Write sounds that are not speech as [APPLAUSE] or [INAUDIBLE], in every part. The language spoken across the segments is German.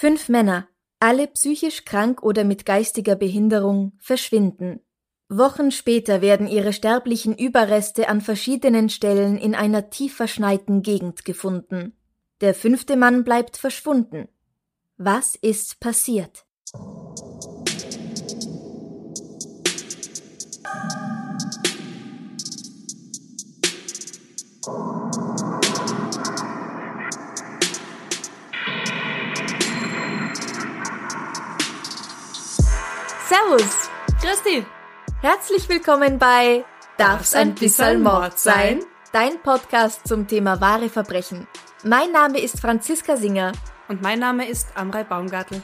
Fünf Männer, alle psychisch krank oder mit geistiger Behinderung, verschwinden. Wochen später werden ihre sterblichen Überreste an verschiedenen Stellen in einer tief verschneiten Gegend gefunden. Der fünfte Mann bleibt verschwunden. Was ist passiert? Servus! Christi! Herzlich willkommen bei Darf's ein bisschen Mord sein? Dein Podcast zum Thema wahre Verbrechen. Mein Name ist Franziska Singer. Und mein Name ist Amrei Baumgartl.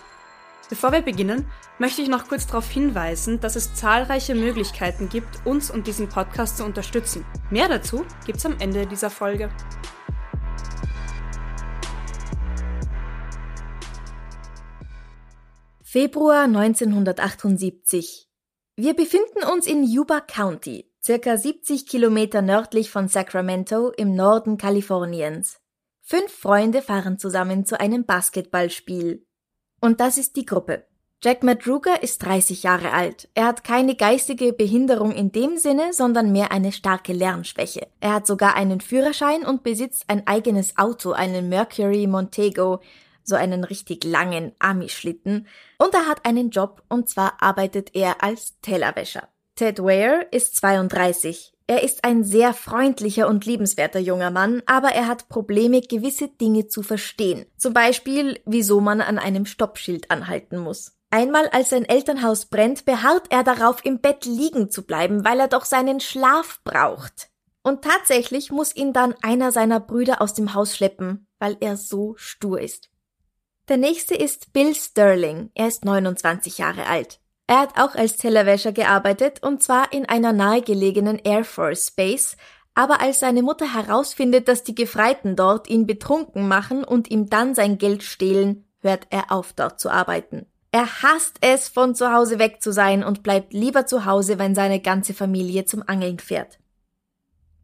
Bevor wir beginnen, möchte ich noch kurz darauf hinweisen, dass es zahlreiche Möglichkeiten gibt, uns und diesen Podcast zu unterstützen. Mehr dazu gibt's am Ende dieser Folge. Februar 1978. Wir befinden uns in Yuba County, circa 70 Kilometer nördlich von Sacramento im Norden Kaliforniens. Fünf Freunde fahren zusammen zu einem Basketballspiel. Und das ist die Gruppe. Jack Madruga ist 30 Jahre alt. Er hat keine geistige Behinderung in dem Sinne, sondern mehr eine starke Lernschwäche. Er hat sogar einen Führerschein und besitzt ein eigenes Auto, einen Mercury Montego, so einen richtig langen Ami-Schlitten. Und er hat einen Job, und zwar arbeitet er als Tellerwäscher. Ted Ware ist 32. Er ist ein sehr freundlicher und liebenswerter junger Mann, aber er hat Probleme, gewisse Dinge zu verstehen. Zum Beispiel, wieso man an einem Stoppschild anhalten muss. Einmal als sein Elternhaus brennt, beharrt er darauf, im Bett liegen zu bleiben, weil er doch seinen Schlaf braucht. Und tatsächlich muss ihn dann einer seiner Brüder aus dem Haus schleppen, weil er so stur ist. Der nächste ist Bill Sterling. Er ist 29 Jahre alt. Er hat auch als Tellerwäscher gearbeitet und zwar in einer nahegelegenen Air Force Base, aber als seine Mutter herausfindet, dass die Gefreiten dort ihn betrunken machen und ihm dann sein Geld stehlen, hört er auf dort zu arbeiten. Er hasst es, von zu Hause weg zu sein und bleibt lieber zu Hause, wenn seine ganze Familie zum Angeln fährt.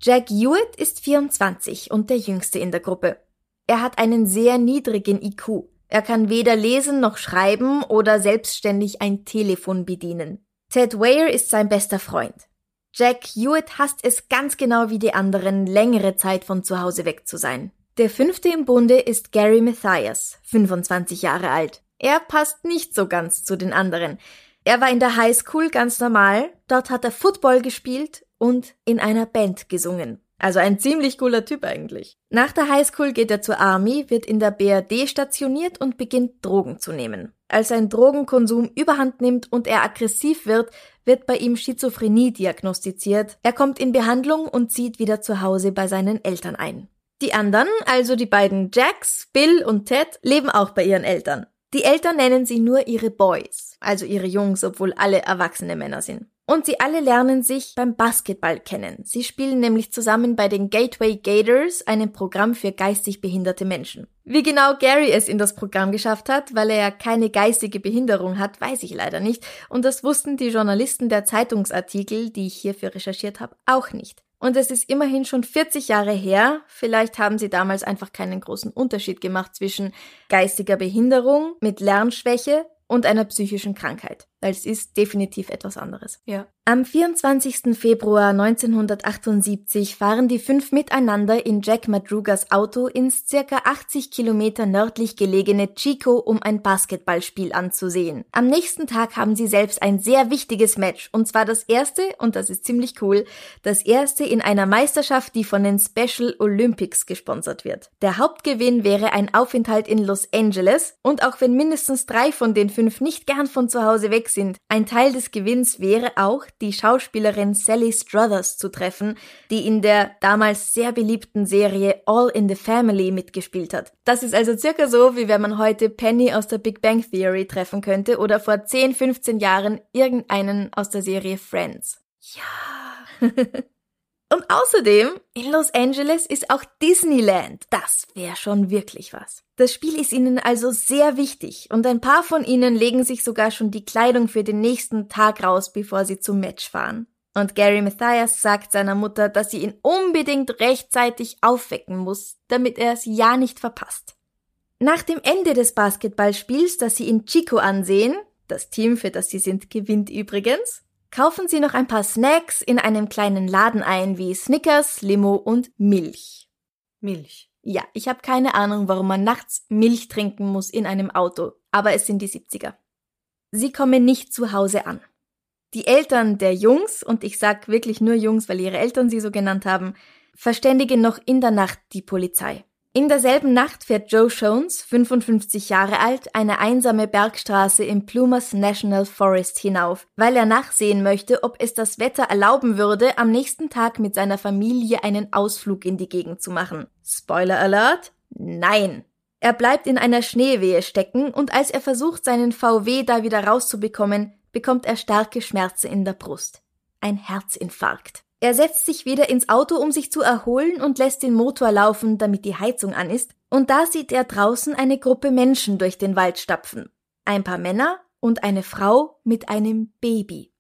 Jack Hewitt ist 24 und der jüngste in der Gruppe. Er hat einen sehr niedrigen IQ. Er kann weder lesen noch schreiben oder selbstständig ein Telefon bedienen. Ted Weir ist sein bester Freund. Jack Hewitt hasst es ganz genau wie die anderen, längere Zeit von zu Hause weg zu sein. Der fünfte im Bunde ist Gary Mathias, 25 Jahre alt. Er passt nicht so ganz zu den anderen. Er war in der Highschool ganz normal, dort hat er Football gespielt und in einer Band gesungen. Also ein ziemlich cooler Typ eigentlich. Nach der Highschool geht er zur Army, wird in der BRD stationiert und beginnt Drogen zu nehmen. Als sein Drogenkonsum überhand nimmt und er aggressiv wird, wird bei ihm Schizophrenie diagnostiziert. Er kommt in Behandlung und zieht wieder zu Hause bei seinen Eltern ein. Die anderen, also die beiden Jacks, Bill und Ted, leben auch bei ihren Eltern. Die Eltern nennen sie nur ihre Boys, also ihre Jungs, obwohl alle erwachsene Männer sind. Und sie alle lernen sich beim Basketball kennen. Sie spielen nämlich zusammen bei den Gateway Gators, einem Programm für geistig behinderte Menschen. Wie genau Gary es in das Programm geschafft hat, weil er ja keine geistige Behinderung hat, weiß ich leider nicht. Und das wussten die Journalisten der Zeitungsartikel, die ich hierfür recherchiert habe, auch nicht. Und es ist immerhin schon 40 Jahre her. Vielleicht haben sie damals einfach keinen großen Unterschied gemacht zwischen geistiger Behinderung mit Lernschwäche und einer psychischen Krankheit. Weil es ist definitiv etwas anderes. Ja. Am 24. Februar 1978 fahren die fünf miteinander in Jack Madrugas Auto ins circa 80 Kilometer nördlich gelegene Chico, um ein Basketballspiel anzusehen. Am nächsten Tag haben sie selbst ein sehr wichtiges Match, und zwar das erste, und das ist ziemlich cool, das erste in einer Meisterschaft, die von den Special Olympics gesponsert wird. Der Hauptgewinn wäre ein Aufenthalt in Los Angeles, und auch wenn mindestens drei von den fünf nicht gern von zu Hause weg sind. Ein Teil des Gewinns wäre auch, die Schauspielerin Sally Struthers zu treffen, die in der damals sehr beliebten Serie All in the Family mitgespielt hat. Das ist also circa so, wie wenn man heute Penny aus der Big Bang Theory treffen könnte oder vor 10, 15 Jahren irgendeinen aus der Serie Friends. Ja. [LAUGHS] Und außerdem, in Los Angeles ist auch Disneyland. Das wäre schon wirklich was. Das Spiel ist ihnen also sehr wichtig und ein paar von ihnen legen sich sogar schon die Kleidung für den nächsten Tag raus, bevor sie zum Match fahren. Und Gary Mathias sagt seiner Mutter, dass sie ihn unbedingt rechtzeitig aufwecken muss, damit er es ja nicht verpasst. Nach dem Ende des Basketballspiels, das sie in Chico ansehen, das Team, für das sie sind, gewinnt übrigens, kaufen Sie noch ein paar Snacks in einem kleinen Laden ein wie Snickers, Limo und Milch. Milch. Ja, ich habe keine Ahnung, warum man nachts Milch trinken muss in einem Auto, aber es sind die 70er. Sie kommen nicht zu Hause an. Die Eltern der Jungs, und ich sag wirklich nur Jungs, weil ihre Eltern sie so genannt haben, verständigen noch in der Nacht die Polizei. In derselben Nacht fährt Joe Jones, 55 Jahre alt, eine einsame Bergstraße im Plumas National Forest hinauf, weil er nachsehen möchte, ob es das Wetter erlauben würde, am nächsten Tag mit seiner Familie einen Ausflug in die Gegend zu machen. Spoiler Alert? Nein! Er bleibt in einer Schneewehe stecken und als er versucht, seinen VW da wieder rauszubekommen, bekommt er starke Schmerzen in der Brust. Ein Herzinfarkt. Er setzt sich wieder ins Auto, um sich zu erholen und lässt den Motor laufen, damit die Heizung an ist, und da sieht er draußen eine Gruppe Menschen durch den Wald stapfen. Ein paar Männer und eine Frau mit einem Baby.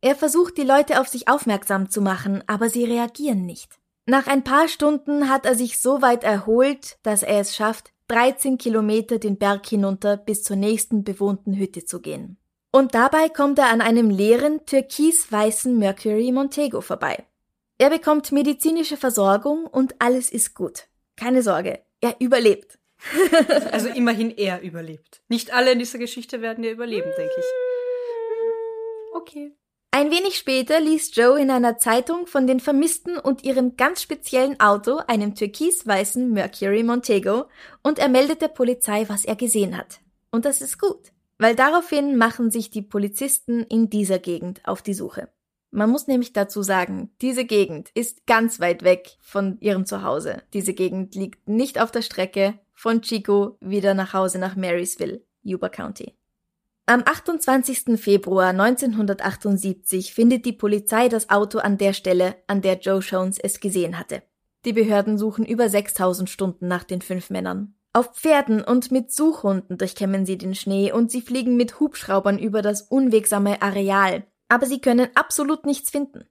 Er versucht, die Leute auf sich aufmerksam zu machen, aber sie reagieren nicht. Nach ein paar Stunden hat er sich so weit erholt, dass er es schafft, 13 Kilometer den Berg hinunter bis zur nächsten bewohnten Hütte zu gehen. Und dabei kommt er an einem leeren, türkis-weißen Mercury Montego vorbei. Er bekommt medizinische Versorgung und alles ist gut. Keine Sorge, er überlebt. [LAUGHS] also immerhin er überlebt. Nicht alle in dieser Geschichte werden ja überleben, denke ich. Okay. Ein wenig später liest Joe in einer Zeitung von den Vermissten und ihrem ganz speziellen Auto, einem türkis-weißen Mercury Montego, und er meldet der Polizei, was er gesehen hat. Und das ist gut weil daraufhin machen sich die Polizisten in dieser Gegend auf die Suche. Man muss nämlich dazu sagen, diese Gegend ist ganz weit weg von ihrem Zuhause. Diese Gegend liegt nicht auf der Strecke von Chico wieder nach Hause nach Marysville, Yuba County. Am 28. Februar 1978 findet die Polizei das Auto an der Stelle, an der Joe Jones es gesehen hatte. Die Behörden suchen über 6000 Stunden nach den fünf Männern. Auf Pferden und mit Suchhunden durchkämmen sie den Schnee und sie fliegen mit Hubschraubern über das unwegsame Areal. Aber sie können absolut nichts finden.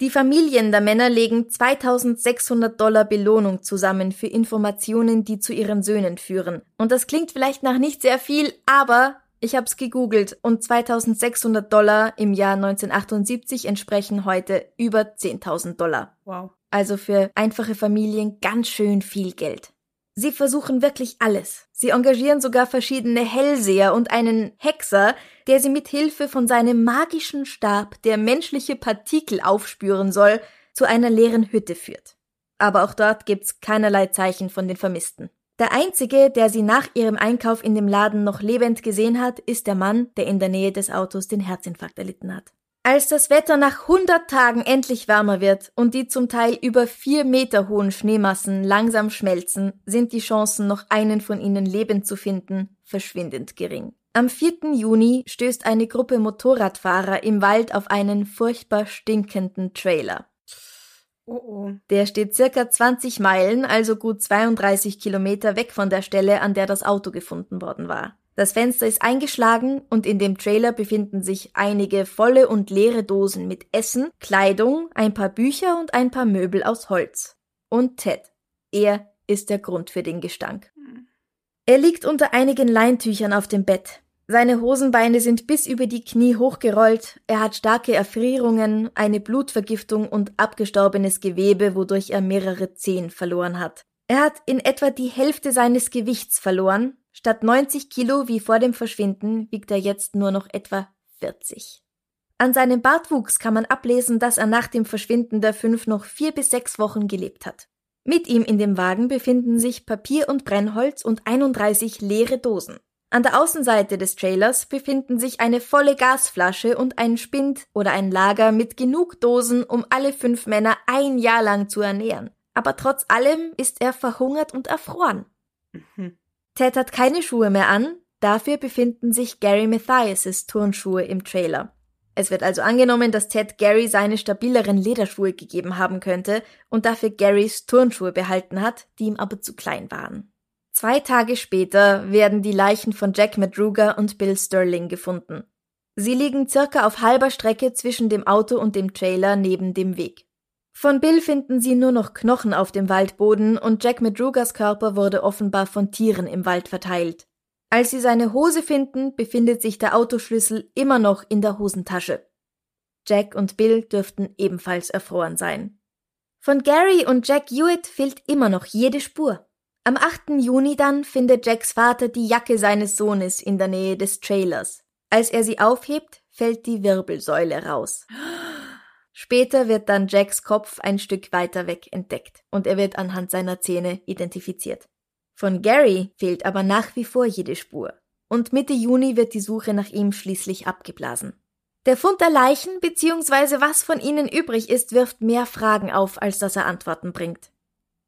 Die Familien der Männer legen 2600 Dollar Belohnung zusammen für Informationen, die zu ihren Söhnen führen. Und das klingt vielleicht nach nicht sehr viel, aber ich hab's gegoogelt und 2600 Dollar im Jahr 1978 entsprechen heute über 10.000 Dollar. Wow. Also für einfache Familien ganz schön viel Geld. Sie versuchen wirklich alles. Sie engagieren sogar verschiedene Hellseher und einen Hexer, der sie mit Hilfe von seinem magischen Stab, der menschliche Partikel aufspüren soll, zu einer leeren Hütte führt. Aber auch dort gibt's keinerlei Zeichen von den Vermissten. Der einzige, der sie nach ihrem Einkauf in dem Laden noch lebend gesehen hat, ist der Mann, der in der Nähe des Autos den Herzinfarkt erlitten hat. Als das Wetter nach 100 Tagen endlich wärmer wird und die zum Teil über vier Meter hohen Schneemassen langsam schmelzen, sind die Chancen, noch einen von ihnen lebend zu finden, verschwindend gering. Am 4. Juni stößt eine Gruppe Motorradfahrer im Wald auf einen furchtbar stinkenden Trailer. Oh oh. Der steht circa 20 Meilen, also gut 32 Kilometer weg von der Stelle, an der das Auto gefunden worden war. Das Fenster ist eingeschlagen und in dem Trailer befinden sich einige volle und leere Dosen mit Essen, Kleidung, ein paar Bücher und ein paar Möbel aus Holz. Und Ted. Er ist der Grund für den Gestank. Er liegt unter einigen Leintüchern auf dem Bett. Seine Hosenbeine sind bis über die Knie hochgerollt, er hat starke Erfrierungen, eine Blutvergiftung und abgestorbenes Gewebe, wodurch er mehrere Zehen verloren hat. Er hat in etwa die Hälfte seines Gewichts verloren, Statt 90 Kilo wie vor dem Verschwinden wiegt er jetzt nur noch etwa 40. An seinem Bartwuchs kann man ablesen, dass er nach dem Verschwinden der fünf noch vier bis sechs Wochen gelebt hat. Mit ihm in dem Wagen befinden sich Papier und Brennholz und 31 leere Dosen. An der Außenseite des Trailers befinden sich eine volle Gasflasche und ein Spind oder ein Lager mit genug Dosen, um alle fünf Männer ein Jahr lang zu ernähren. Aber trotz allem ist er verhungert und erfroren. Mhm. Ted hat keine Schuhe mehr an, dafür befinden sich Gary Mathias' Turnschuhe im Trailer. Es wird also angenommen, dass Ted Gary seine stabileren Lederschuhe gegeben haben könnte und dafür Garys Turnschuhe behalten hat, die ihm aber zu klein waren. Zwei Tage später werden die Leichen von Jack Madruga und Bill Sterling gefunden. Sie liegen circa auf halber Strecke zwischen dem Auto und dem Trailer neben dem Weg. Von Bill finden sie nur noch Knochen auf dem Waldboden und Jack Madrugas Körper wurde offenbar von Tieren im Wald verteilt. Als sie seine Hose finden, befindet sich der Autoschlüssel immer noch in der Hosentasche. Jack und Bill dürften ebenfalls erfroren sein. Von Gary und Jack Hewitt fehlt immer noch jede Spur. Am 8. Juni dann findet Jacks Vater die Jacke seines Sohnes in der Nähe des Trailers. Als er sie aufhebt, fällt die Wirbelsäule raus. [GASPS] Später wird dann Jacks Kopf ein Stück weiter weg entdeckt und er wird anhand seiner Zähne identifiziert. Von Gary fehlt aber nach wie vor jede Spur und Mitte Juni wird die Suche nach ihm schließlich abgeblasen. Der Fund der Leichen bzw. was von ihnen übrig ist, wirft mehr Fragen auf, als dass er Antworten bringt.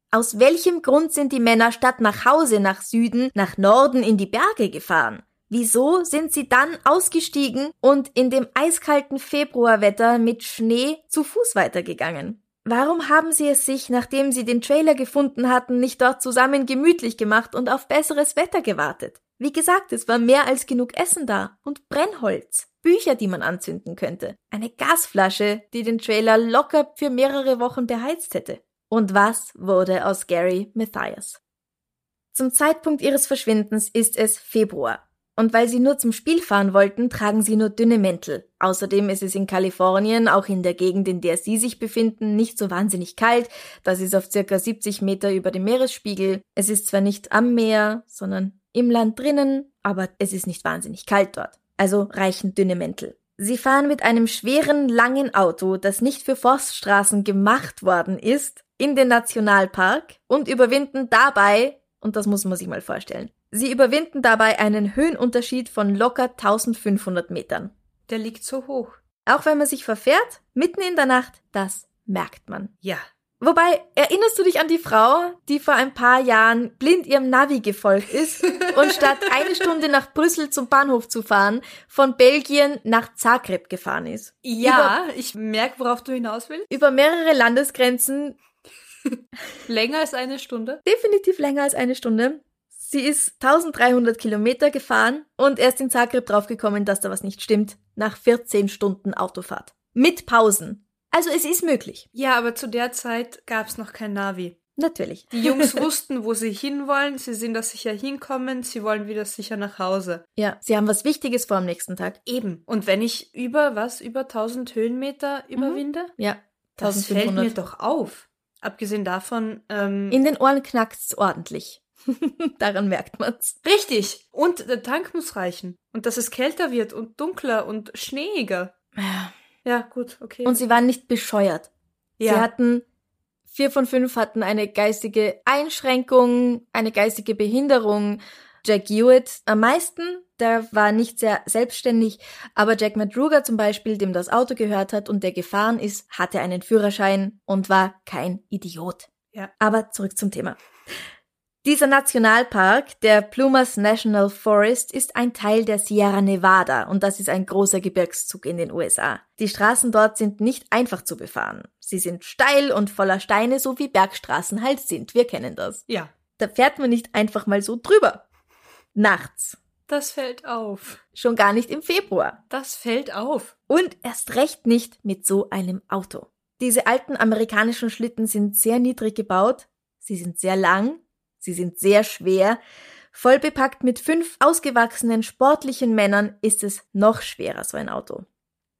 Aus welchem Grund sind die Männer statt nach Hause nach Süden, nach Norden in die Berge gefahren? Wieso sind sie dann ausgestiegen und in dem eiskalten Februarwetter mit Schnee zu Fuß weitergegangen? Warum haben sie es sich, nachdem sie den Trailer gefunden hatten, nicht dort zusammen gemütlich gemacht und auf besseres Wetter gewartet? Wie gesagt, es war mehr als genug Essen da und Brennholz, Bücher, die man anzünden könnte, eine Gasflasche, die den Trailer locker für mehrere Wochen beheizt hätte. Und was wurde aus Gary Mathias? Zum Zeitpunkt ihres Verschwindens ist es Februar. Und weil sie nur zum Spiel fahren wollten, tragen sie nur dünne Mäntel. Außerdem ist es in Kalifornien, auch in der Gegend, in der sie sich befinden, nicht so wahnsinnig kalt. Das ist auf circa 70 Meter über dem Meeresspiegel. Es ist zwar nicht am Meer, sondern im Land drinnen, aber es ist nicht wahnsinnig kalt dort. Also reichen dünne Mäntel. Sie fahren mit einem schweren, langen Auto, das nicht für Forststraßen gemacht worden ist, in den Nationalpark und überwinden dabei, und das muss man sich mal vorstellen, sie überwinden dabei einen Höhenunterschied von locker 1500 Metern. Der liegt so hoch. Auch wenn man sich verfährt, mitten in der Nacht, das merkt man. Ja, Wobei, erinnerst du dich an die Frau, die vor ein paar Jahren blind ihrem Navi gefolgt ist [LAUGHS] und statt eine Stunde nach Brüssel zum Bahnhof zu fahren, von Belgien nach Zagreb gefahren ist? Ja, über, ich merke, worauf du hinaus willst. Über mehrere Landesgrenzen [LAUGHS] länger als eine Stunde? Definitiv länger als eine Stunde. Sie ist 1300 Kilometer gefahren und erst in Zagreb draufgekommen, dass da was nicht stimmt, nach 14 Stunden Autofahrt. Mit Pausen. Also es ist möglich. Ja, aber zu der Zeit gab es noch kein Navi. Natürlich. Die Jungs [LAUGHS] wussten, wo sie hinwollen, sie sind da sicher hinkommen, sie wollen wieder sicher nach Hause. Ja, sie haben was Wichtiges vor am nächsten Tag. Eben. Und wenn ich über, was, über 1000 Höhenmeter überwinde? Mhm. Ja. 1500. Das fällt mir doch auf. Abgesehen davon. Ähm, In den Ohren knackt's ordentlich. [LAUGHS] Daran merkt man's. Richtig. Und der Tank muss reichen. Und dass es kälter wird und dunkler und schneeiger. Ja. Ja, gut, okay. Und sie waren nicht bescheuert. Ja. Sie hatten, vier von fünf hatten eine geistige Einschränkung, eine geistige Behinderung. Jack Hewitt am meisten, der war nicht sehr selbstständig, aber Jack Madruga zum Beispiel, dem das Auto gehört hat und der gefahren ist, hatte einen Führerschein und war kein Idiot. Ja. Aber zurück zum Thema. Dieser Nationalpark, der Plumas National Forest, ist ein Teil der Sierra Nevada und das ist ein großer Gebirgszug in den USA. Die Straßen dort sind nicht einfach zu befahren. Sie sind steil und voller Steine, so wie Bergstraßen halt sind. Wir kennen das. Ja. Da fährt man nicht einfach mal so drüber. Nachts. Das fällt auf. Schon gar nicht im Februar. Das fällt auf. Und erst recht nicht mit so einem Auto. Diese alten amerikanischen Schlitten sind sehr niedrig gebaut, sie sind sehr lang, sie sind sehr schwer. Voll bepackt mit fünf ausgewachsenen sportlichen Männern ist es noch schwerer, so ein Auto.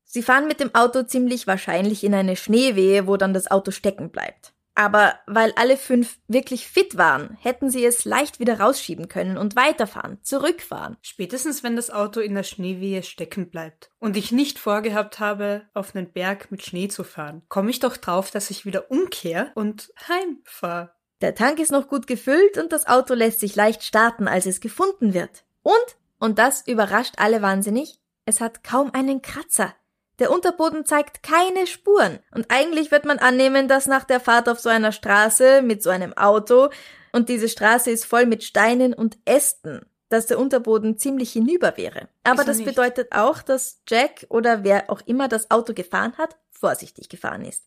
Sie fahren mit dem Auto ziemlich wahrscheinlich in eine Schneewehe, wo dann das Auto stecken bleibt. Aber weil alle fünf wirklich fit waren, hätten sie es leicht wieder rausschieben können und weiterfahren, zurückfahren. Spätestens wenn das Auto in der Schneewehe stecken bleibt und ich nicht vorgehabt habe, auf einen Berg mit Schnee zu fahren, komme ich doch drauf, dass ich wieder umkehre und heimfahre. Der Tank ist noch gut gefüllt und das Auto lässt sich leicht starten, als es gefunden wird. Und Und das überrascht alle wahnsinnig. Es hat kaum einen Kratzer. Der Unterboden zeigt keine Spuren. Und eigentlich wird man annehmen, dass nach der Fahrt auf so einer Straße mit so einem Auto und diese Straße ist voll mit Steinen und Ästen, dass der Unterboden ziemlich hinüber wäre. Aber das nicht. bedeutet auch, dass Jack oder wer auch immer das Auto gefahren hat, vorsichtig gefahren ist.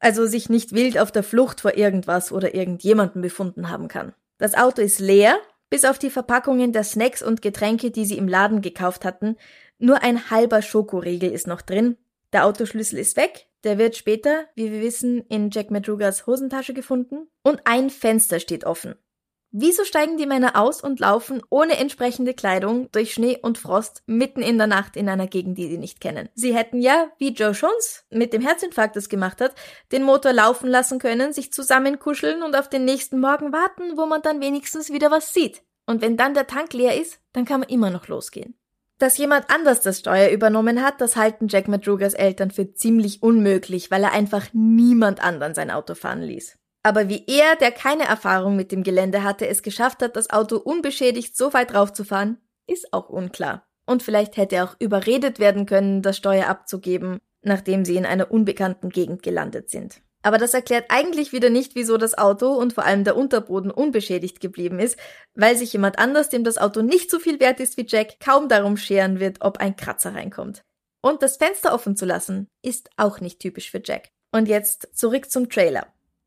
Also sich nicht wild auf der Flucht vor irgendwas oder irgendjemanden befunden haben kann. Das Auto ist leer, bis auf die Verpackungen der Snacks und Getränke, die sie im Laden gekauft hatten. Nur ein halber Schokoriegel ist noch drin. Der Autoschlüssel ist weg. Der wird später, wie wir wissen, in Jack Madrugas Hosentasche gefunden. Und ein Fenster steht offen. Wieso steigen die Männer aus und laufen ohne entsprechende Kleidung durch Schnee und Frost mitten in der Nacht in einer Gegend, die sie nicht kennen? Sie hätten ja, wie Joe Jones mit dem Herzinfarkt es gemacht hat, den Motor laufen lassen können, sich zusammenkuscheln und auf den nächsten Morgen warten, wo man dann wenigstens wieder was sieht. Und wenn dann der Tank leer ist, dann kann man immer noch losgehen. Dass jemand anders das Steuer übernommen hat, das halten Jack Madrugas Eltern für ziemlich unmöglich, weil er einfach niemand anderen sein Auto fahren ließ. Aber wie er, der keine Erfahrung mit dem Gelände hatte, es geschafft hat, das Auto unbeschädigt so weit raufzufahren, ist auch unklar. Und vielleicht hätte er auch überredet werden können, das Steuer abzugeben, nachdem sie in einer unbekannten Gegend gelandet sind. Aber das erklärt eigentlich wieder nicht, wieso das Auto und vor allem der Unterboden unbeschädigt geblieben ist, weil sich jemand anders, dem das Auto nicht so viel wert ist wie Jack, kaum darum scheren wird, ob ein Kratzer reinkommt. Und das Fenster offen zu lassen, ist auch nicht typisch für Jack. Und jetzt zurück zum Trailer.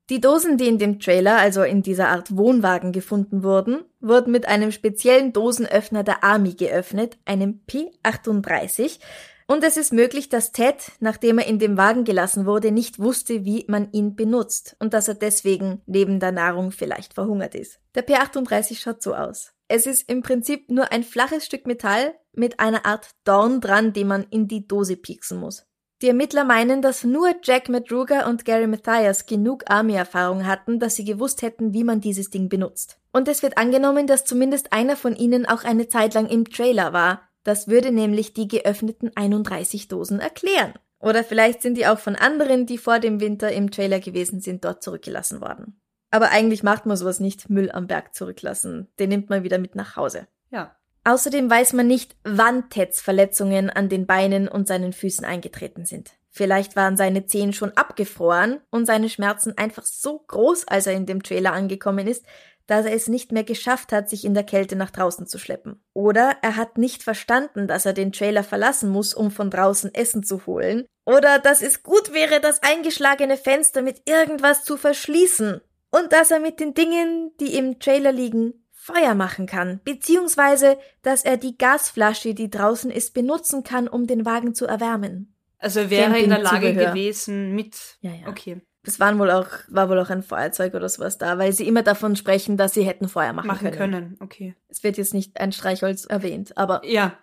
Die Dosen, die in dem Trailer, also in dieser Art Wohnwagen gefunden wurden, wurden mit einem speziellen Dosenöffner der Army geöffnet, einem P38, und es ist möglich, dass Ted, nachdem er in dem Wagen gelassen wurde, nicht wusste, wie man ihn benutzt und dass er deswegen neben der Nahrung vielleicht verhungert ist. Der P38 schaut so aus. Es ist im Prinzip nur ein flaches Stück Metall mit einer Art Dorn dran, den man in die Dose pieksen muss. Die Ermittler meinen, dass nur Jack Madruga und Gary Mathias genug Army-Erfahrung hatten, dass sie gewusst hätten, wie man dieses Ding benutzt. Und es wird angenommen, dass zumindest einer von ihnen auch eine Zeit lang im Trailer war. Das würde nämlich die geöffneten 31 Dosen erklären. Oder vielleicht sind die auch von anderen, die vor dem Winter im Trailer gewesen sind, dort zurückgelassen worden. Aber eigentlich macht man sowas nicht, Müll am Berg zurücklassen. Den nimmt man wieder mit nach Hause. Ja. Außerdem weiß man nicht, wann Teds Verletzungen an den Beinen und seinen Füßen eingetreten sind. Vielleicht waren seine Zehen schon abgefroren und seine Schmerzen einfach so groß, als er in dem Trailer angekommen ist, dass er es nicht mehr geschafft hat, sich in der Kälte nach draußen zu schleppen. Oder er hat nicht verstanden, dass er den Trailer verlassen muss, um von draußen Essen zu holen. Oder dass es gut wäre, das eingeschlagene Fenster mit irgendwas zu verschließen. Und dass er mit den Dingen, die im Trailer liegen, Feuer machen kann, beziehungsweise dass er die Gasflasche, die draußen ist, benutzen kann, um den Wagen zu erwärmen. Also er wäre in der Lage gewesen mit. Ja, ja. Okay. Das waren wohl auch, war wohl auch ein Feuerzeug oder sowas da, weil sie immer davon sprechen, dass sie hätten Feuer machen, machen können. können. Okay. Es wird jetzt nicht ein Streichholz erwähnt, aber. Ja.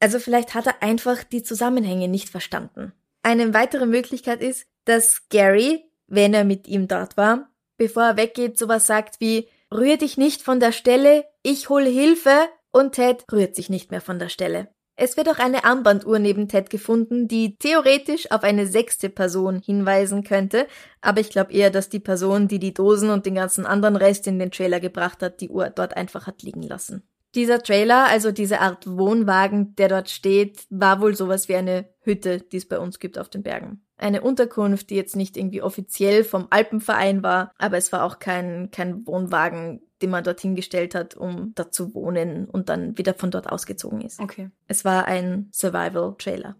Also vielleicht hat er einfach die Zusammenhänge nicht verstanden. Eine weitere Möglichkeit ist, dass Gary, wenn er mit ihm dort war, bevor er weggeht, sowas sagt wie, Rühr dich nicht von der Stelle, ich hol Hilfe und Ted rührt sich nicht mehr von der Stelle. Es wird auch eine Armbanduhr neben Ted gefunden, die theoretisch auf eine sechste Person hinweisen könnte, aber ich glaube eher, dass die Person, die die Dosen und den ganzen anderen Rest in den Trailer gebracht hat, die Uhr dort einfach hat liegen lassen. Dieser Trailer, also diese Art Wohnwagen, der dort steht, war wohl sowas wie eine Hütte, die es bei uns gibt auf den Bergen eine Unterkunft, die jetzt nicht irgendwie offiziell vom Alpenverein war, aber es war auch kein, kein Wohnwagen, den man dorthin gestellt hat, um da zu wohnen und dann wieder von dort ausgezogen ist. Okay. Es war ein Survival-Trailer.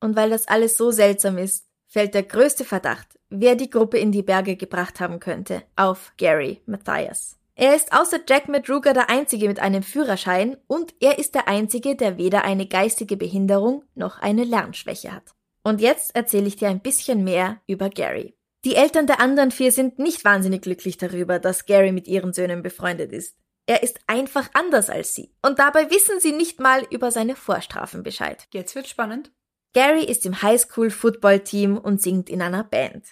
Und weil das alles so seltsam ist, fällt der größte Verdacht, wer die Gruppe in die Berge gebracht haben könnte, auf Gary Matthias. Er ist außer Jack Madruga der Einzige mit einem Führerschein und er ist der Einzige, der weder eine geistige Behinderung noch eine Lernschwäche hat. Und jetzt erzähle ich dir ein bisschen mehr über Gary. Die Eltern der anderen vier sind nicht wahnsinnig glücklich darüber, dass Gary mit ihren Söhnen befreundet ist. Er ist einfach anders als sie. Und dabei wissen sie nicht mal über seine Vorstrafen Bescheid. Jetzt wird spannend. Gary ist im Highschool-Football-Team und singt in einer Band.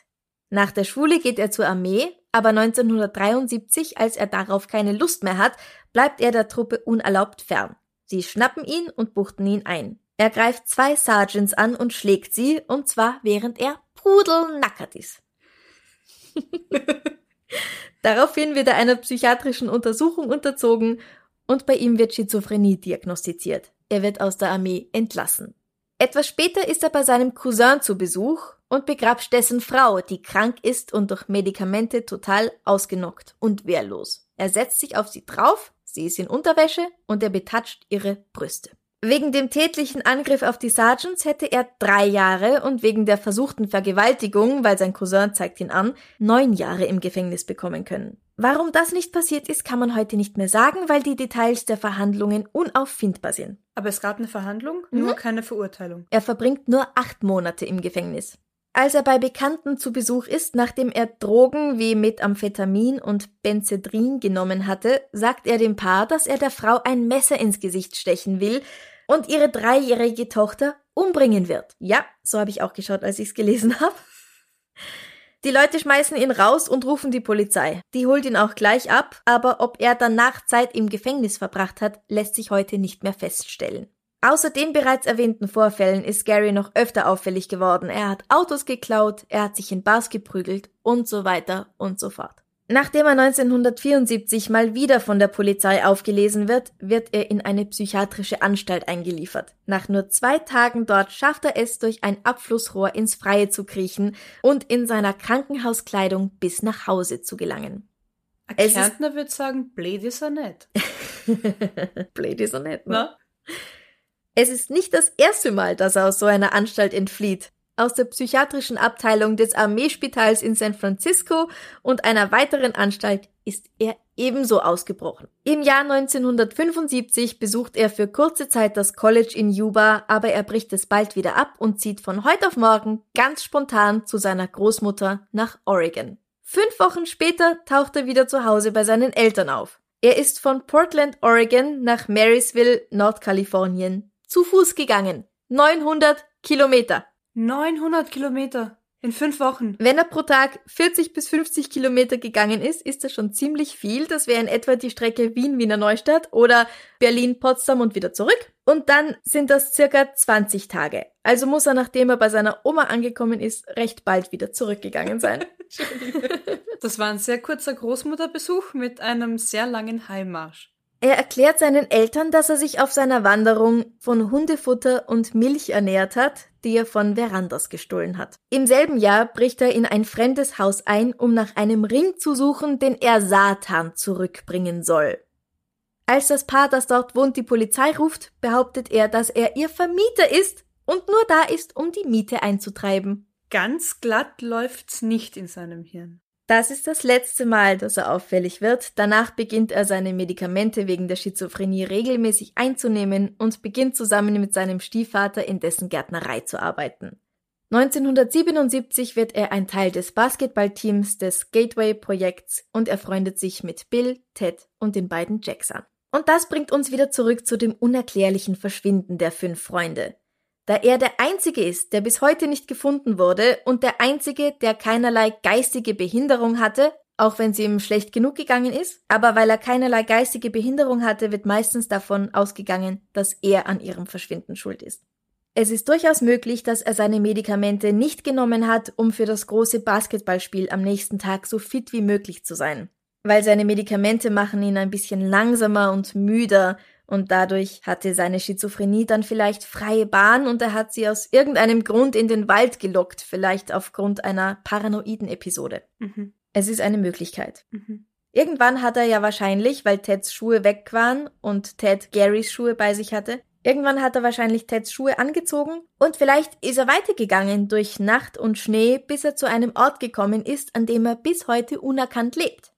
Nach der Schule geht er zur Armee, aber 1973, als er darauf keine Lust mehr hat, bleibt er der Truppe unerlaubt fern. Sie schnappen ihn und buchten ihn ein. Er greift zwei Sergeants an und schlägt sie, und zwar während er pudelnackert ist. [LAUGHS] Daraufhin wird er einer psychiatrischen Untersuchung unterzogen und bei ihm wird Schizophrenie diagnostiziert. Er wird aus der Armee entlassen. Etwas später ist er bei seinem Cousin zu Besuch und begrapscht dessen Frau, die krank ist und durch Medikamente total ausgenockt und wehrlos. Er setzt sich auf sie drauf, sie ist in Unterwäsche und er betatscht ihre Brüste. Wegen dem tätlichen Angriff auf die Sergeants hätte er drei Jahre und wegen der versuchten Vergewaltigung, weil sein Cousin zeigt ihn an, neun Jahre im Gefängnis bekommen können. Warum das nicht passiert ist, kann man heute nicht mehr sagen, weil die Details der Verhandlungen unauffindbar sind. Aber es gab eine Verhandlung, mhm. nur keine Verurteilung. Er verbringt nur acht Monate im Gefängnis. Als er bei Bekannten zu Besuch ist, nachdem er Drogen wie Methamphetamin und Benzedrin genommen hatte, sagt er dem Paar, dass er der Frau ein Messer ins Gesicht stechen will und ihre dreijährige Tochter umbringen wird. Ja, so habe ich auch geschaut, als ich es gelesen [LAUGHS] habe. Die Leute schmeißen ihn raus und rufen die Polizei. Die holt ihn auch gleich ab, aber ob er danach Zeit im Gefängnis verbracht hat, lässt sich heute nicht mehr feststellen. Außer den bereits erwähnten Vorfällen ist Gary noch öfter auffällig geworden. Er hat Autos geklaut, er hat sich in Bars geprügelt und so weiter und so fort. Nachdem er 1974 mal wieder von der Polizei aufgelesen wird, wird er in eine psychiatrische Anstalt eingeliefert. Nach nur zwei Tagen dort schafft er es, durch ein Abflussrohr ins Freie zu kriechen und in seiner Krankenhauskleidung bis nach Hause zu gelangen. Ein Kärntner würde sagen, blöd ist er nicht. [LAUGHS] blöd ist er nicht, ne? Es ist nicht das erste Mal, dass er aus so einer Anstalt entflieht aus der psychiatrischen Abteilung des Armeespitals in San Francisco und einer weiteren Anstalt ist er ebenso ausgebrochen. Im Jahr 1975 besucht er für kurze Zeit das College in Yuba, aber er bricht es bald wieder ab und zieht von heute auf morgen ganz spontan zu seiner Großmutter nach Oregon. Fünf Wochen später taucht er wieder zu Hause bei seinen Eltern auf. Er ist von Portland, Oregon nach Marysville, Nordkalifornien, zu Fuß gegangen. 900 Kilometer. 900 Kilometer in fünf Wochen. Wenn er pro Tag 40 bis 50 Kilometer gegangen ist, ist das schon ziemlich viel. Das wäre in etwa die Strecke Wien-Wiener Neustadt oder Berlin-Potsdam und wieder zurück. Und dann sind das circa 20 Tage. Also muss er, nachdem er bei seiner Oma angekommen ist, recht bald wieder zurückgegangen sein. [LAUGHS] [LAUGHS] das war ein sehr kurzer Großmutterbesuch mit einem sehr langen Heimmarsch. Er erklärt seinen Eltern, dass er sich auf seiner Wanderung von Hundefutter und Milch ernährt hat, die er von Verandas gestohlen hat. Im selben Jahr bricht er in ein fremdes Haus ein, um nach einem Ring zu suchen, den er Satan zurückbringen soll. Als das Paar, das dort wohnt, die Polizei ruft, behauptet er, dass er ihr Vermieter ist und nur da ist, um die Miete einzutreiben. Ganz glatt läuft's nicht in seinem Hirn. Das ist das letzte Mal, dass er auffällig wird. Danach beginnt er seine Medikamente wegen der Schizophrenie regelmäßig einzunehmen und beginnt zusammen mit seinem Stiefvater in dessen Gärtnerei zu arbeiten. 1977 wird er ein Teil des Basketballteams des Gateway-Projekts und er freundet sich mit Bill, Ted und den beiden Jacks an. Und das bringt uns wieder zurück zu dem unerklärlichen Verschwinden der fünf Freunde da er der Einzige ist, der bis heute nicht gefunden wurde und der Einzige, der keinerlei geistige Behinderung hatte, auch wenn sie ihm schlecht genug gegangen ist, aber weil er keinerlei geistige Behinderung hatte, wird meistens davon ausgegangen, dass er an ihrem Verschwinden schuld ist. Es ist durchaus möglich, dass er seine Medikamente nicht genommen hat, um für das große Basketballspiel am nächsten Tag so fit wie möglich zu sein. Weil seine Medikamente machen ihn ein bisschen langsamer und müder und dadurch hatte seine Schizophrenie dann vielleicht freie Bahn und er hat sie aus irgendeinem Grund in den Wald gelockt, vielleicht aufgrund einer paranoiden Episode. Mhm. Es ist eine Möglichkeit. Mhm. Irgendwann hat er ja wahrscheinlich, weil Teds Schuhe weg waren und Ted Garys Schuhe bei sich hatte, irgendwann hat er wahrscheinlich Teds Schuhe angezogen und vielleicht ist er weitergegangen durch Nacht und Schnee, bis er zu einem Ort gekommen ist, an dem er bis heute unerkannt lebt.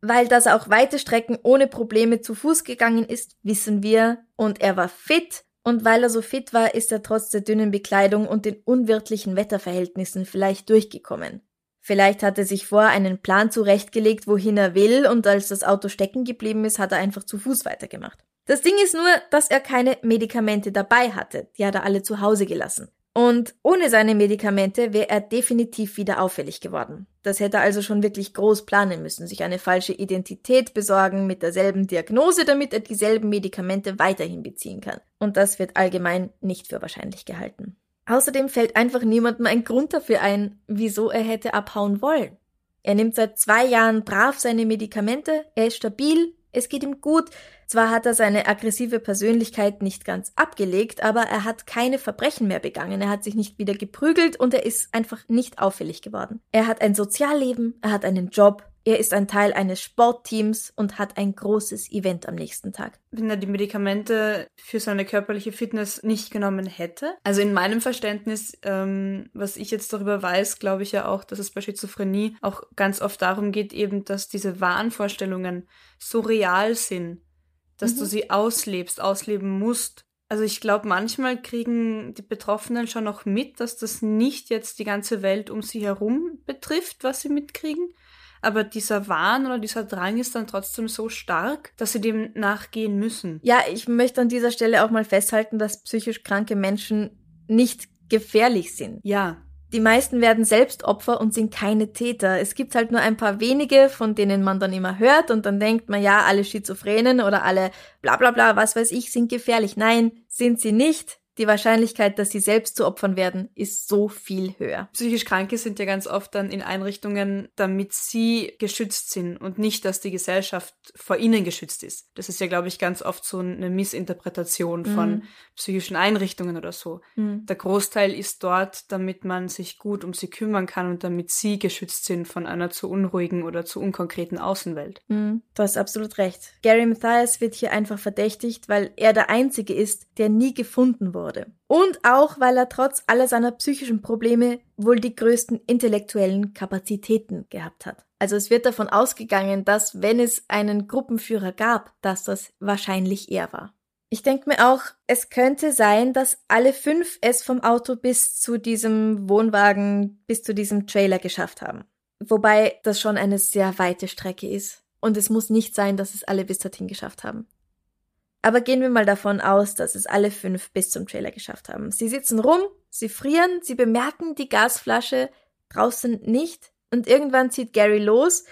Weil das auch weite Strecken ohne Probleme zu Fuß gegangen ist, wissen wir, und er war fit, und weil er so fit war, ist er trotz der dünnen Bekleidung und den unwirtlichen Wetterverhältnissen vielleicht durchgekommen. Vielleicht hat er sich vor einen Plan zurechtgelegt, wohin er will, und als das Auto stecken geblieben ist, hat er einfach zu Fuß weitergemacht. Das Ding ist nur, dass er keine Medikamente dabei hatte, die hat er alle zu Hause gelassen. Und ohne seine Medikamente wäre er definitiv wieder auffällig geworden. Das hätte er also schon wirklich groß planen müssen, sich eine falsche Identität besorgen mit derselben Diagnose, damit er dieselben Medikamente weiterhin beziehen kann. Und das wird allgemein nicht für wahrscheinlich gehalten. Außerdem fällt einfach niemandem ein Grund dafür ein, wieso er hätte abhauen wollen. Er nimmt seit zwei Jahren brav seine Medikamente, er ist stabil, Es geht ihm gut. Zwar hat er seine aggressive Persönlichkeit nicht ganz abgelegt, aber er hat keine Verbrechen mehr begangen. Er hat sich nicht wieder geprügelt und er ist einfach nicht auffällig geworden. Er hat ein Sozialleben, er hat einen Job, er ist ein Teil eines Sportteams und hat ein großes Event am nächsten Tag. Wenn er die Medikamente für seine körperliche Fitness nicht genommen hätte. Also in meinem Verständnis, ähm, was ich jetzt darüber weiß, glaube ich ja auch, dass es bei Schizophrenie auch ganz oft darum geht, eben, dass diese Wahnvorstellungen so real sind, dass mhm. du sie auslebst, ausleben musst. Also ich glaube, manchmal kriegen die Betroffenen schon noch mit, dass das nicht jetzt die ganze Welt um sie herum betrifft, was sie mitkriegen, aber dieser Wahn oder dieser Drang ist dann trotzdem so stark, dass sie dem nachgehen müssen. Ja, ich möchte an dieser Stelle auch mal festhalten, dass psychisch kranke Menschen nicht gefährlich sind. Ja. Die meisten werden selbst Opfer und sind keine Täter. Es gibt halt nur ein paar wenige, von denen man dann immer hört und dann denkt man, ja, alle Schizophrenen oder alle bla bla bla, was weiß ich, sind gefährlich. Nein, sind sie nicht die Wahrscheinlichkeit, dass sie selbst zu Opfern werden, ist so viel höher. Psychisch Kranke sind ja ganz oft dann in Einrichtungen, damit sie geschützt sind und nicht, dass die Gesellschaft vor ihnen geschützt ist. Das ist ja, glaube ich, ganz oft so eine Missinterpretation von mhm. psychischen Einrichtungen oder so. Mhm. Der Großteil ist dort, damit man sich gut um sie kümmern kann und damit sie geschützt sind von einer zu unruhigen oder zu unkonkreten Außenwelt. Mhm. Du hast absolut recht. Gary Mathias wird hier einfach verdächtigt, weil er der Einzige ist, der nie gefunden wurde wurde. Und auch, weil er trotz aller seiner psychischen Probleme wohl die größten intellektuellen Kapazitäten gehabt hat. Also es wird davon ausgegangen, dass wenn es einen Gruppenführer gab, dass das wahrscheinlich er war. Ich denke mir auch, es könnte sein, dass alle fünf es vom Auto bis zu diesem Wohnwagen, bis zu diesem Trailer geschafft haben. Wobei das schon eine sehr weite Strecke ist. Und es muss nicht sein, dass es alle bis dorthin geschafft haben. Aber gehen wir mal davon aus, dass es alle fünf bis zum Trailer geschafft haben. Sie sitzen rum, sie frieren, sie bemerken die Gasflasche draußen nicht und irgendwann zieht Gary los,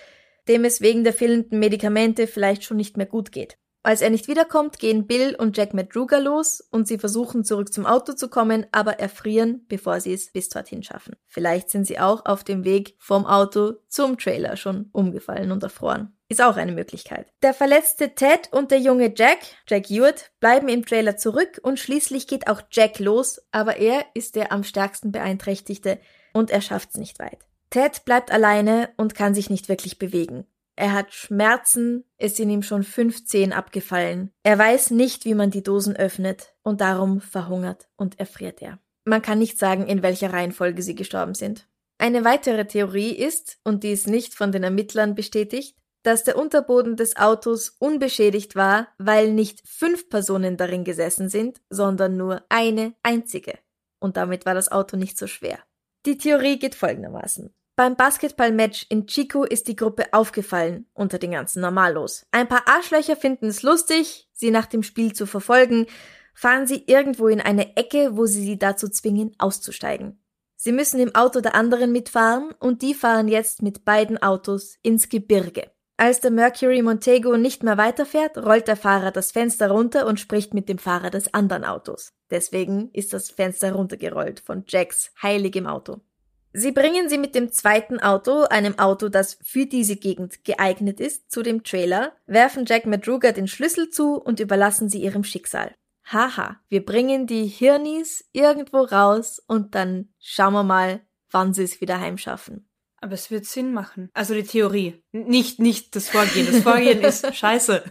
dem es wegen der fehlenden Medikamente vielleicht schon nicht mehr gut geht. Als er nicht wiederkommt, gehen Bill und Jack Madruga los und sie versuchen zurück zum Auto zu kommen, aber erfrieren, bevor sie es bis dorthin schaffen. Vielleicht sind sie auch auf dem Weg vom Auto zum Trailer schon umgefallen und erfroren. Ist auch eine Möglichkeit. Der verletzte Ted und der junge Jack, Jack Hewitt, bleiben im Trailer zurück und schließlich geht auch Jack los, aber er ist der am stärksten beeinträchtigte und er schafft's nicht weit. Ted bleibt alleine und kann sich nicht wirklich bewegen. Er hat Schmerzen, es sind ihm schon fünf Zehen abgefallen. Er weiß nicht, wie man die Dosen öffnet und darum verhungert und erfriert er. Man kann nicht sagen, in welcher Reihenfolge sie gestorben sind. Eine weitere Theorie ist, und die ist nicht von den Ermittlern bestätigt, dass der Unterboden des Autos unbeschädigt war, weil nicht fünf Personen darin gesessen sind, sondern nur eine einzige. Und damit war das Auto nicht so schwer. Die Theorie geht folgendermaßen. Beim Basketballmatch in Chico ist die Gruppe aufgefallen unter den ganzen Normalos. Ein paar Arschlöcher finden es lustig, sie nach dem Spiel zu verfolgen, fahren sie irgendwo in eine Ecke, wo sie sie dazu zwingen, auszusteigen. Sie müssen im Auto der anderen mitfahren und die fahren jetzt mit beiden Autos ins Gebirge. Als der Mercury Montego nicht mehr weiterfährt, rollt der Fahrer das Fenster runter und spricht mit dem Fahrer des anderen Autos. Deswegen ist das Fenster runtergerollt von Jacks heiligem Auto. Sie bringen sie mit dem zweiten Auto, einem Auto, das für diese Gegend geeignet ist, zu dem Trailer, werfen Jack Madruga den Schlüssel zu und überlassen sie ihrem Schicksal. Haha, wir bringen die Hirnis irgendwo raus und dann schauen wir mal, wann sie es wieder heimschaffen. Aber es wird Sinn machen. Also die Theorie. Nicht, nicht das Vorgehen. Das Vorgehen ist [LAUGHS] scheiße.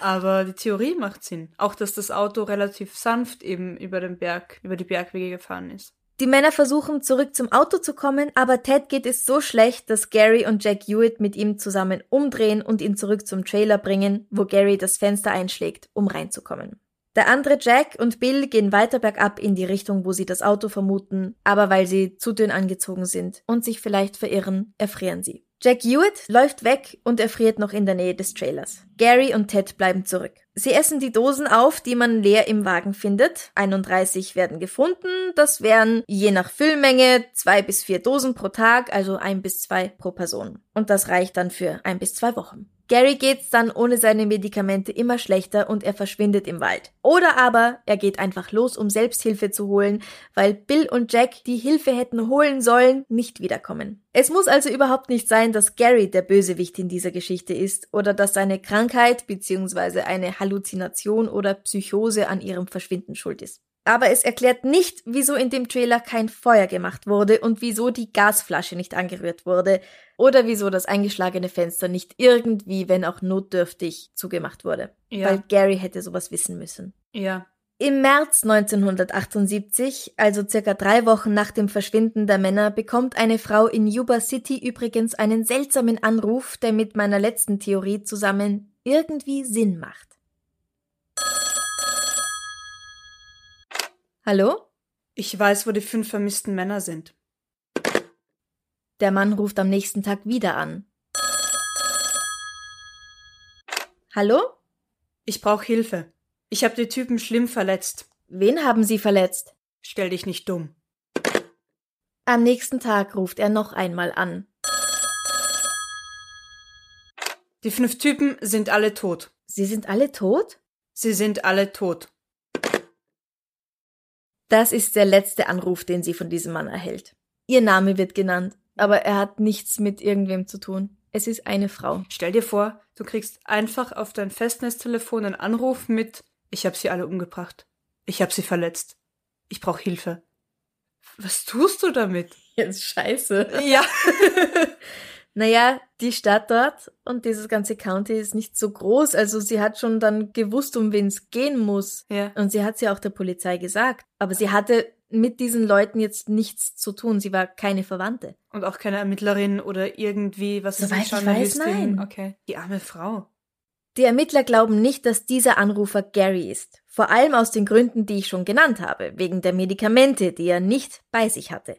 Aber die Theorie macht Sinn. Auch, dass das Auto relativ sanft eben über den Berg, über die Bergwege gefahren ist. Die Männer versuchen zurück zum Auto zu kommen, aber Ted geht es so schlecht, dass Gary und Jack Hewitt mit ihm zusammen umdrehen und ihn zurück zum Trailer bringen, wo Gary das Fenster einschlägt, um reinzukommen. Der andere Jack und Bill gehen weiter bergab in die Richtung, wo sie das Auto vermuten, aber weil sie zu dünn angezogen sind und sich vielleicht verirren, erfrieren sie. Jack Hewitt läuft weg und erfriert noch in der Nähe des Trailers. Gary und Ted bleiben zurück. Sie essen die Dosen auf, die man leer im Wagen findet. 31 werden gefunden. Das wären je nach Füllmenge zwei bis vier Dosen pro Tag, also ein bis zwei pro Person. Und das reicht dann für ein bis zwei Wochen. Gary geht's dann ohne seine Medikamente immer schlechter und er verschwindet im Wald. Oder aber er geht einfach los, um Selbsthilfe zu holen, weil Bill und Jack, die Hilfe hätten holen sollen, nicht wiederkommen. Es muss also überhaupt nicht sein, dass Gary der Bösewicht in dieser Geschichte ist oder dass seine Krankheit bzw. eine Halluzination oder Psychose an ihrem Verschwinden schuld ist. Aber es erklärt nicht, wieso in dem Trailer kein Feuer gemacht wurde und wieso die Gasflasche nicht angerührt wurde oder wieso das eingeschlagene Fenster nicht irgendwie, wenn auch notdürftig, zugemacht wurde. Ja. Weil Gary hätte sowas wissen müssen. Ja. Im März 1978, also circa drei Wochen nach dem Verschwinden der Männer, bekommt eine Frau in Yuba City übrigens einen seltsamen Anruf, der mit meiner letzten Theorie zusammen irgendwie Sinn macht. Hallo? Ich weiß, wo die fünf vermissten Männer sind. Der Mann ruft am nächsten Tag wieder an. Hallo? Ich brauche Hilfe. Ich habe die Typen schlimm verletzt. Wen haben Sie verletzt? Stell dich nicht dumm. Am nächsten Tag ruft er noch einmal an. Die fünf Typen sind alle tot. Sie sind alle tot? Sie sind alle tot. Das ist der letzte Anruf, den sie von diesem Mann erhält. Ihr Name wird genannt, aber er hat nichts mit irgendwem zu tun. Es ist eine Frau. Stell dir vor, du kriegst einfach auf dein Festnetztelefon einen Anruf mit Ich habe sie alle umgebracht. Ich habe sie verletzt. Ich brauche Hilfe. Was tust du damit? Jetzt scheiße. Ja. [LAUGHS] Naja, die Stadt dort und dieses ganze County ist nicht so groß, also sie hat schon dann gewusst, um wen es gehen muss. ja. Und sie hat ja auch der Polizei gesagt. Aber sie hatte mit diesen Leuten jetzt nichts zu tun. Sie war keine Verwandte. Und auch keine Ermittlerin oder irgendwie, was Soweit ist ich Journalistin? weiß, nein. Okay. Die arme Frau. Die Ermittler glauben nicht, dass dieser Anrufer Gary ist. Vor allem aus den Gründen, die ich schon genannt habe, wegen der Medikamente, die er nicht bei sich hatte.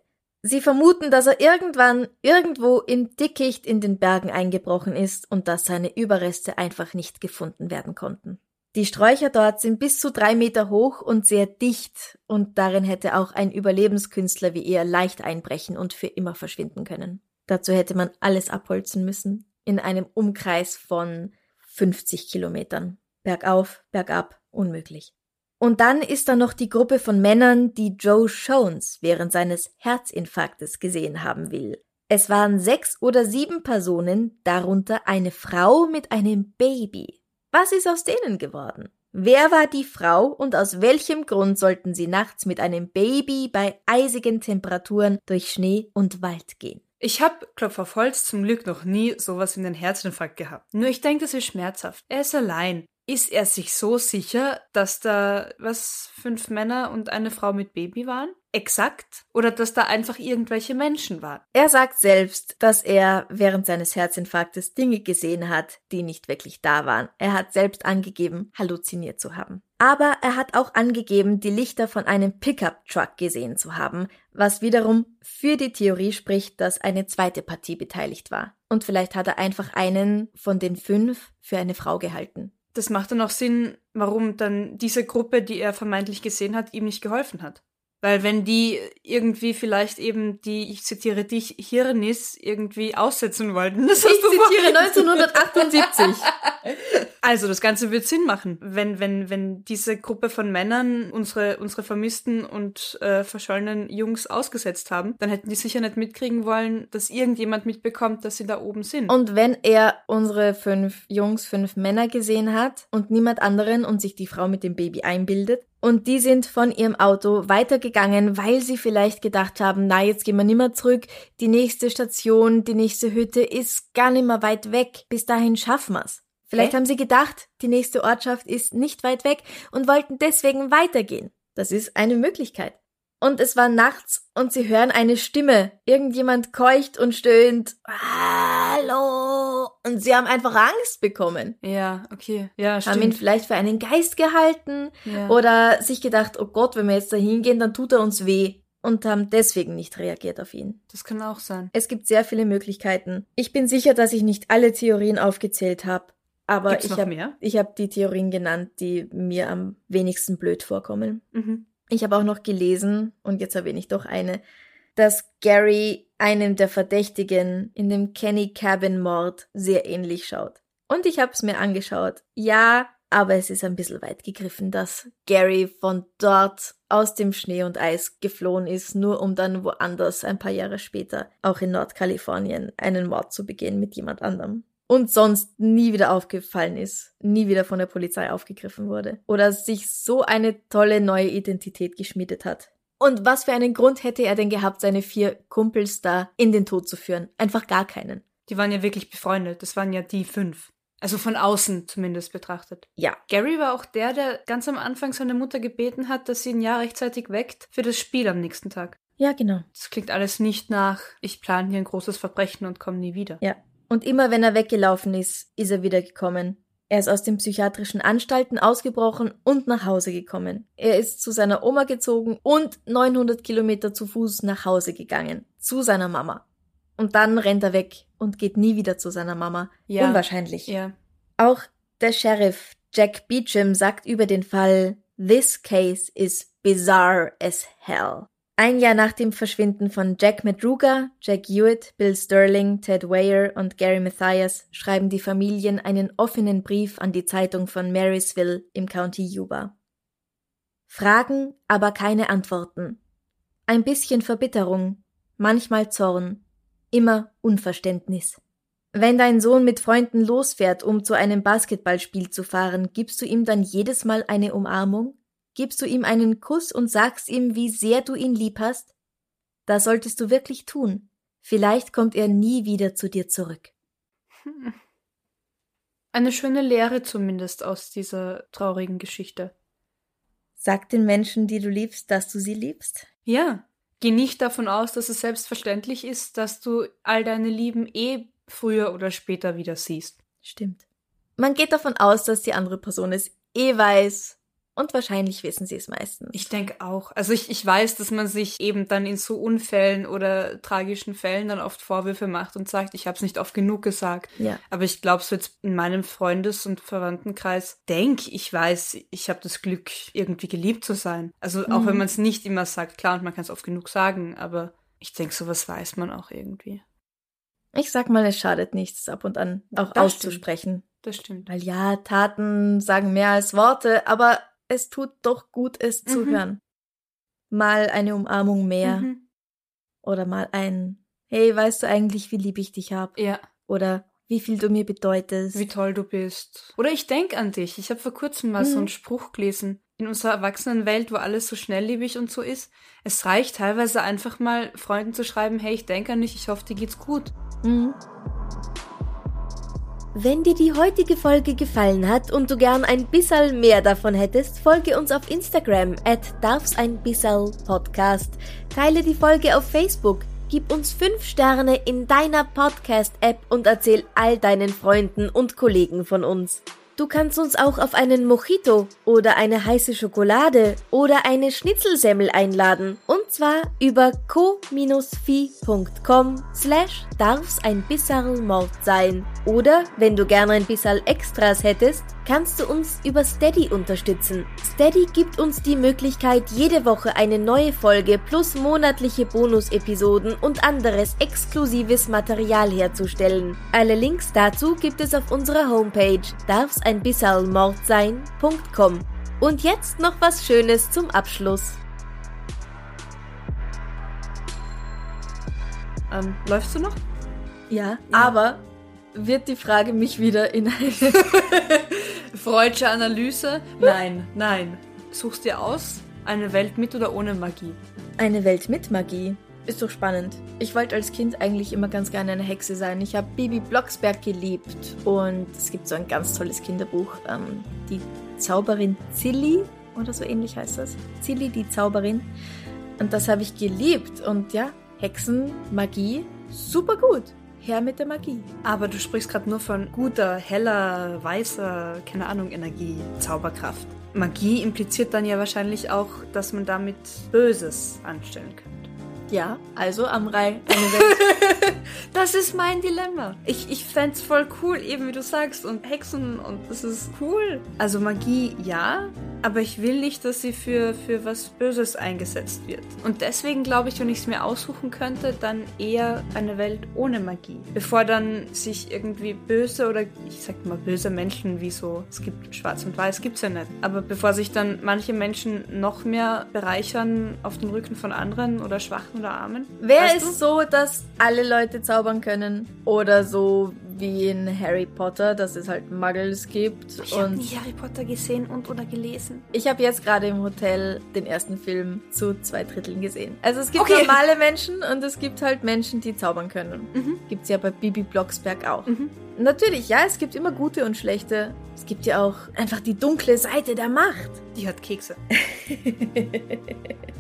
Sie vermuten, dass er irgendwann irgendwo im Dickicht in den Bergen eingebrochen ist und dass seine Überreste einfach nicht gefunden werden konnten. Die Sträucher dort sind bis zu drei Meter hoch und sehr dicht, und darin hätte auch ein Überlebenskünstler wie er leicht einbrechen und für immer verschwinden können. Dazu hätte man alles abholzen müssen, in einem Umkreis von 50 Kilometern. Bergauf, bergab, unmöglich. Und dann ist da noch die Gruppe von Männern, die Joe Jones während seines Herzinfarktes gesehen haben will. Es waren sechs oder sieben Personen, darunter eine Frau mit einem Baby. Was ist aus denen geworden? Wer war die Frau und aus welchem Grund sollten sie nachts mit einem Baby bei eisigen Temperaturen durch Schnee und Wald gehen? Ich habe, Klopf zum Glück noch nie sowas wie einen Herzinfarkt gehabt. Nur ich denke, das ist schmerzhaft. Er ist allein. Ist er sich so sicher, dass da, was, fünf Männer und eine Frau mit Baby waren? Exakt? Oder dass da einfach irgendwelche Menschen waren? Er sagt selbst, dass er während seines Herzinfarktes Dinge gesehen hat, die nicht wirklich da waren. Er hat selbst angegeben, halluziniert zu haben. Aber er hat auch angegeben, die Lichter von einem Pickup-Truck gesehen zu haben, was wiederum für die Theorie spricht, dass eine zweite Partie beteiligt war. Und vielleicht hat er einfach einen von den fünf für eine Frau gehalten. Das macht dann auch Sinn, warum dann diese Gruppe, die er vermeintlich gesehen hat, ihm nicht geholfen hat. Weil wenn die irgendwie vielleicht eben die, ich zitiere dich, Hirnis irgendwie aussetzen wollten. Das Ich zitiere vorhin- 1978. Also das Ganze wird Sinn machen, wenn wenn wenn diese Gruppe von Männern unsere unsere vermissten und äh, verschollenen Jungs ausgesetzt haben, dann hätten die sicher nicht mitkriegen wollen, dass irgendjemand mitbekommt, dass sie da oben sind. Und wenn er unsere fünf Jungs, fünf Männer gesehen hat und niemand anderen und sich die Frau mit dem Baby einbildet, und die sind von ihrem Auto weitergegangen, weil sie vielleicht gedacht haben, na, jetzt gehen wir nimmer zurück, die nächste Station, die nächste Hütte ist gar nicht mehr weit weg, bis dahin schaffen wir's. Vielleicht Hä? haben sie gedacht, die nächste Ortschaft ist nicht weit weg und wollten deswegen weitergehen. Das ist eine Möglichkeit. Und es war nachts und sie hören eine Stimme. Irgendjemand keucht und stöhnt. Hallo. Und sie haben einfach Angst bekommen. ja, okay. Ja, Haben ihn stimmt. vielleicht für einen Geist gehalten Ja. oder sich gedacht, oh Gott, wenn wir jetzt da hingehen, dann tut er uns weh. Und haben deswegen nicht reagiert auf ihn. Das kann auch sein. Es gibt sehr viele Möglichkeiten. Ich bin sicher, dass ich nicht alle Theorien aufgezählt habe. Aber Gibt's ich habe hab die Theorien genannt, die mir am wenigsten blöd vorkommen. Mhm. Ich habe auch noch gelesen, und jetzt erwähne ich doch eine, dass Gary einem der Verdächtigen in dem Kenny Cabin Mord sehr ähnlich schaut. Und ich habe es mir angeschaut. Ja, aber es ist ein bisschen weit gegriffen, dass Gary von dort aus dem Schnee und Eis geflohen ist, nur um dann woanders ein paar Jahre später, auch in Nordkalifornien, einen Mord zu begehen mit jemand anderem. Und sonst nie wieder aufgefallen ist, nie wieder von der Polizei aufgegriffen wurde. Oder sich so eine tolle neue Identität geschmiedet hat. Und was für einen Grund hätte er denn gehabt, seine vier Kumpels da in den Tod zu führen? Einfach gar keinen. Die waren ja wirklich befreundet. Das waren ja die fünf. Also von außen zumindest betrachtet. Ja. Gary war auch der, der ganz am Anfang seine Mutter gebeten hat, dass sie ihn ja rechtzeitig weckt für das Spiel am nächsten Tag. Ja, genau. Das klingt alles nicht nach, ich plane hier ein großes Verbrechen und komme nie wieder. Ja. Und immer wenn er weggelaufen ist, ist er wieder gekommen. Er ist aus den psychiatrischen Anstalten ausgebrochen und nach Hause gekommen. Er ist zu seiner Oma gezogen und 900 Kilometer zu Fuß nach Hause gegangen. Zu seiner Mama. Und dann rennt er weg und geht nie wieder zu seiner Mama. Ja. Unwahrscheinlich. Ja. Auch der Sheriff Jack Beecham sagt über den Fall, This case is bizarre as hell. Ein Jahr nach dem Verschwinden von Jack Madruga, Jack Hewitt, Bill Sterling, Ted Weir und Gary Mathias schreiben die Familien einen offenen Brief an die Zeitung von Marysville im County Yuba. Fragen, aber keine Antworten. Ein bisschen Verbitterung, manchmal Zorn, immer Unverständnis. Wenn dein Sohn mit Freunden losfährt, um zu einem Basketballspiel zu fahren, gibst du ihm dann jedes Mal eine Umarmung? Gibst du ihm einen Kuss und sagst ihm, wie sehr du ihn lieb hast? Das solltest du wirklich tun. Vielleicht kommt er nie wieder zu dir zurück. Eine schöne Lehre zumindest aus dieser traurigen Geschichte. Sag den Menschen, die du liebst, dass du sie liebst. Ja. Geh nicht davon aus, dass es selbstverständlich ist, dass du all deine Lieben eh früher oder später wieder siehst. Stimmt. Man geht davon aus, dass die andere Person es eh weiß und wahrscheinlich wissen sie es meistens. Ich denke auch. Also ich, ich weiß, dass man sich eben dann in so Unfällen oder tragischen Fällen dann oft Vorwürfe macht und sagt, ich habe es nicht oft genug gesagt. Ja. Aber ich glaube, so jetzt in meinem Freundes- und Verwandtenkreis denk ich weiß, ich habe das Glück, irgendwie geliebt zu sein. Also auch Mhm. wenn man es nicht immer sagt, klar, und man kann es oft genug sagen, aber ich denke, sowas weiß man auch irgendwie. Ich sag mal, es schadet nichts, ab und an auch Das auszusprechen. Das stimmt. Weil ja, Taten sagen mehr als Worte, aber es tut doch gut, es zu Mhm. hören. Mal eine Umarmung mehr Mhm. oder mal ein Hey, weißt du eigentlich, wie lieb ich dich hab? Ja, Oder wie viel du mir bedeutest? wie toll du bist. Oder ich denk an dich. Ich habe vor kurzem mal so Mhm. einen Spruch gelesen. In unserer Erwachsenenwelt, wo alles so schnelllebig und so ist, es reicht teilweise einfach mal Freunden zu schreiben, hey, ich denk an dich, ich hoffe, dir geht's gut. Mhm. Wenn dir die heutige Folge gefallen hat und du gern ein bisschen mehr davon hättest, folge uns auf Instagram at darf's ein bissal Podcast. Teile die Folge auf Facebook, gib uns 5 Sterne in deiner Podcast-App und erzähl all deinen Freunden und Kollegen von uns. Du kannst uns auch auf einen Mojito oder eine heiße Schokolade oder eine Schnitzelsemmel einladen. Und zwar über co-fi.com slash darf's ein bisserl Mord sein. Oder, wenn du gerne ein bisserl Extras hättest, kannst du uns über Steady unterstützen. Steady gibt uns die Möglichkeit, jede Woche eine neue Folge plus monatliche Bonusepisoden und anderes exklusives Material herzustellen. Alle Links dazu gibt es auf unserer Homepage darf's ein bisserl Mord sein.com. Und jetzt noch was Schönes zum Abschluss. Ähm, läufst du noch? Ja, aber wird die Frage mich wieder in eine [LAUGHS] Freudsche Analyse? Nein, nein. Suchst dir aus, eine Welt mit oder ohne Magie. Eine Welt mit Magie. Ist doch spannend. Ich wollte als Kind eigentlich immer ganz gerne eine Hexe sein. Ich habe Bibi Blocksberg geliebt und es gibt so ein ganz tolles Kinderbuch, ähm, die Zauberin Zilli oder so ähnlich heißt das. Zilli, die Zauberin. Und das habe ich geliebt und ja, Hexen, Magie, super gut. Her mit der Magie. Aber du sprichst gerade nur von guter, heller, weißer, keine Ahnung, Energie, Zauberkraft. Magie impliziert dann ja wahrscheinlich auch, dass man damit Böses anstellen könnte. Ja, also eine Welt. [LAUGHS] Das ist mein Dilemma. Ich, ich fände voll cool, eben wie du sagst, und Hexen und das ist cool. Also Magie ja, aber ich will nicht, dass sie für, für was Böses eingesetzt wird. Und deswegen glaube ich, wenn ich es mir aussuchen könnte, dann eher eine Welt ohne Magie. Bevor dann sich irgendwie böse oder ich sag mal böse Menschen wie so, es gibt Schwarz und Weiß, gibt's ja nicht. Aber bevor sich dann manche Menschen noch mehr bereichern auf dem Rücken von anderen oder Schwachen oder Armen. Wäre es so, dass alle Leute zaubern können oder so wie in Harry Potter, dass es halt Muggles gibt. Ich habe nie Harry Potter gesehen und oder gelesen. Ich habe jetzt gerade im Hotel den ersten Film zu zwei Dritteln gesehen. Also es gibt okay. normale Menschen und es gibt halt Menschen, die zaubern können. Mhm. Gibt es ja bei Bibi Blocksberg auch. Mhm. Natürlich, ja, es gibt immer gute und schlechte. Es gibt ja auch einfach die dunkle Seite der Macht. Die hat Kekse. [LAUGHS]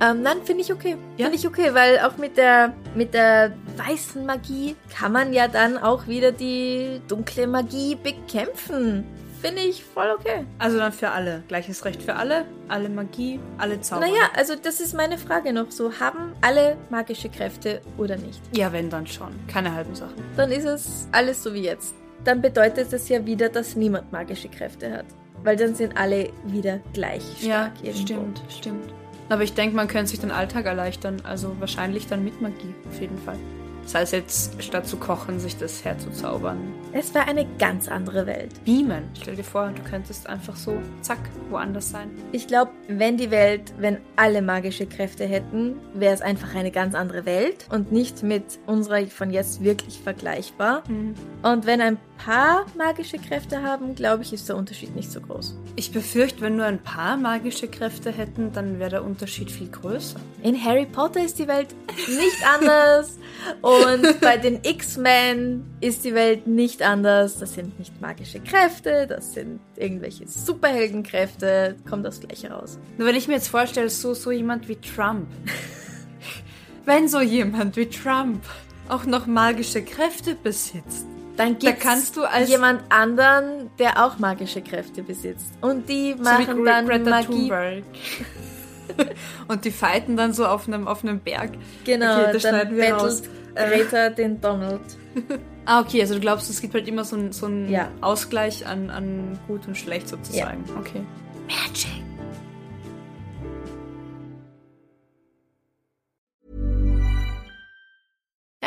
Ähm, nein, finde ich okay. Ja? Finde ich okay, weil auch mit der, mit der weißen Magie kann man ja dann auch wieder die dunkle Magie bekämpfen. Finde ich voll okay. Also dann für alle. Gleiches Recht für alle, alle Magie, alle Zauber. Naja, also das ist meine Frage noch so. Haben alle magische Kräfte oder nicht? Ja, wenn dann schon. Keine halben Sachen. Dann ist es alles so wie jetzt. Dann bedeutet es ja wieder, dass niemand magische Kräfte hat. Weil dann sind alle wieder gleich stark. Ja, irgendwo. stimmt, stimmt. Aber ich denke, man könnte sich den Alltag erleichtern. Also wahrscheinlich dann mit Magie, auf jeden Fall. Sei es jetzt, statt zu kochen, sich das herzuzaubern. Es wäre eine ganz andere Welt. Beamen. Stell dir vor, du könntest einfach so, zack, woanders sein. Ich glaube, wenn die Welt, wenn alle magische Kräfte hätten, wäre es einfach eine ganz andere Welt und nicht mit unserer von jetzt wirklich vergleichbar. Mhm. Und wenn ein paar magische Kräfte haben, glaube ich, ist der Unterschied nicht so groß. Ich befürchte, wenn nur ein paar magische Kräfte hätten, dann wäre der Unterschied viel größer. In Harry Potter ist die Welt nicht anders. Und bei den X-Men ist die Welt nicht anders. Das sind nicht magische Kräfte, das sind irgendwelche Superheldenkräfte. Kommt das gleiche raus. Nur wenn ich mir jetzt vorstelle, so, so jemand wie Trump. wenn so jemand wie Trump auch noch magische Kräfte besitzt. Dann gibt es jemand anderen, der auch magische Kräfte besitzt. Und die machen so dann Greta Magie. [LAUGHS] Und die fighten dann so auf einem, auf einem Berg. Genau, okay, das dann wir battelt Greta den Donald. [LAUGHS] ah, okay, also du glaubst, es gibt halt immer so einen so ja. Ausgleich an, an gut und schlecht sozusagen. Ja. Okay. Magic.